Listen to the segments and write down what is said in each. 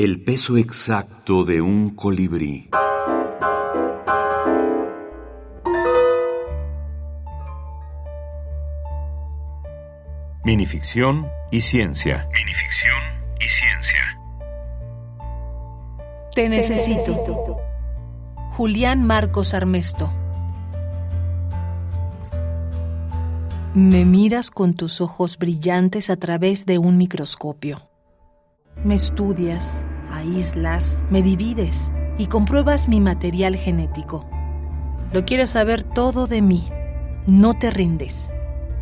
El peso exacto de un colibrí. Minificción y ciencia. Minificción y ciencia. Te necesito. Julián Marcos Armesto. Me miras con tus ojos brillantes a través de un microscopio. Me estudias, aíslas, me divides y compruebas mi material genético. Lo quieres saber todo de mí. No te rindes.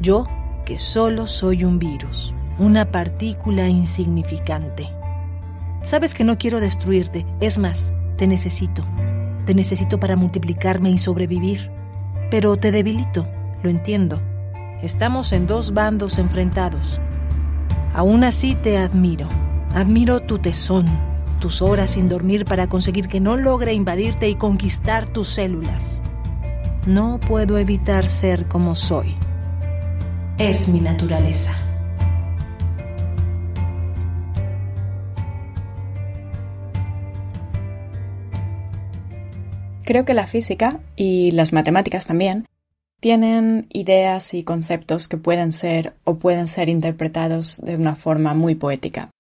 Yo, que solo soy un virus, una partícula insignificante. Sabes que no quiero destruirte, es más, te necesito. Te necesito para multiplicarme y sobrevivir. Pero te debilito, lo entiendo. Estamos en dos bandos enfrentados. Aún así te admiro. Admiro tu tesón, tus horas sin dormir para conseguir que no logre invadirte y conquistar tus células. No puedo evitar ser como soy. Es mi naturaleza. Creo que la física y las matemáticas también tienen ideas y conceptos que pueden ser o pueden ser interpretados de una forma muy poética.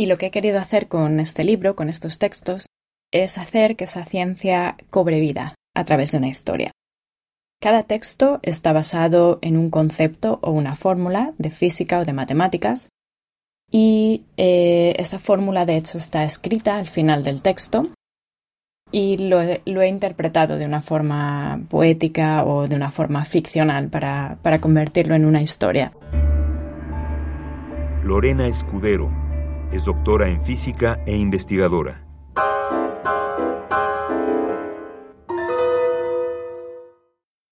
Y lo que he querido hacer con este libro, con estos textos, es hacer que esa ciencia cobre vida a través de una historia. Cada texto está basado en un concepto o una fórmula de física o de matemáticas y eh, esa fórmula de hecho está escrita al final del texto y lo, he interpretado de una forma poética o de una forma ficcional para, para convertirlo en una historia. Lorena Escudero es doctora en física e investigadora.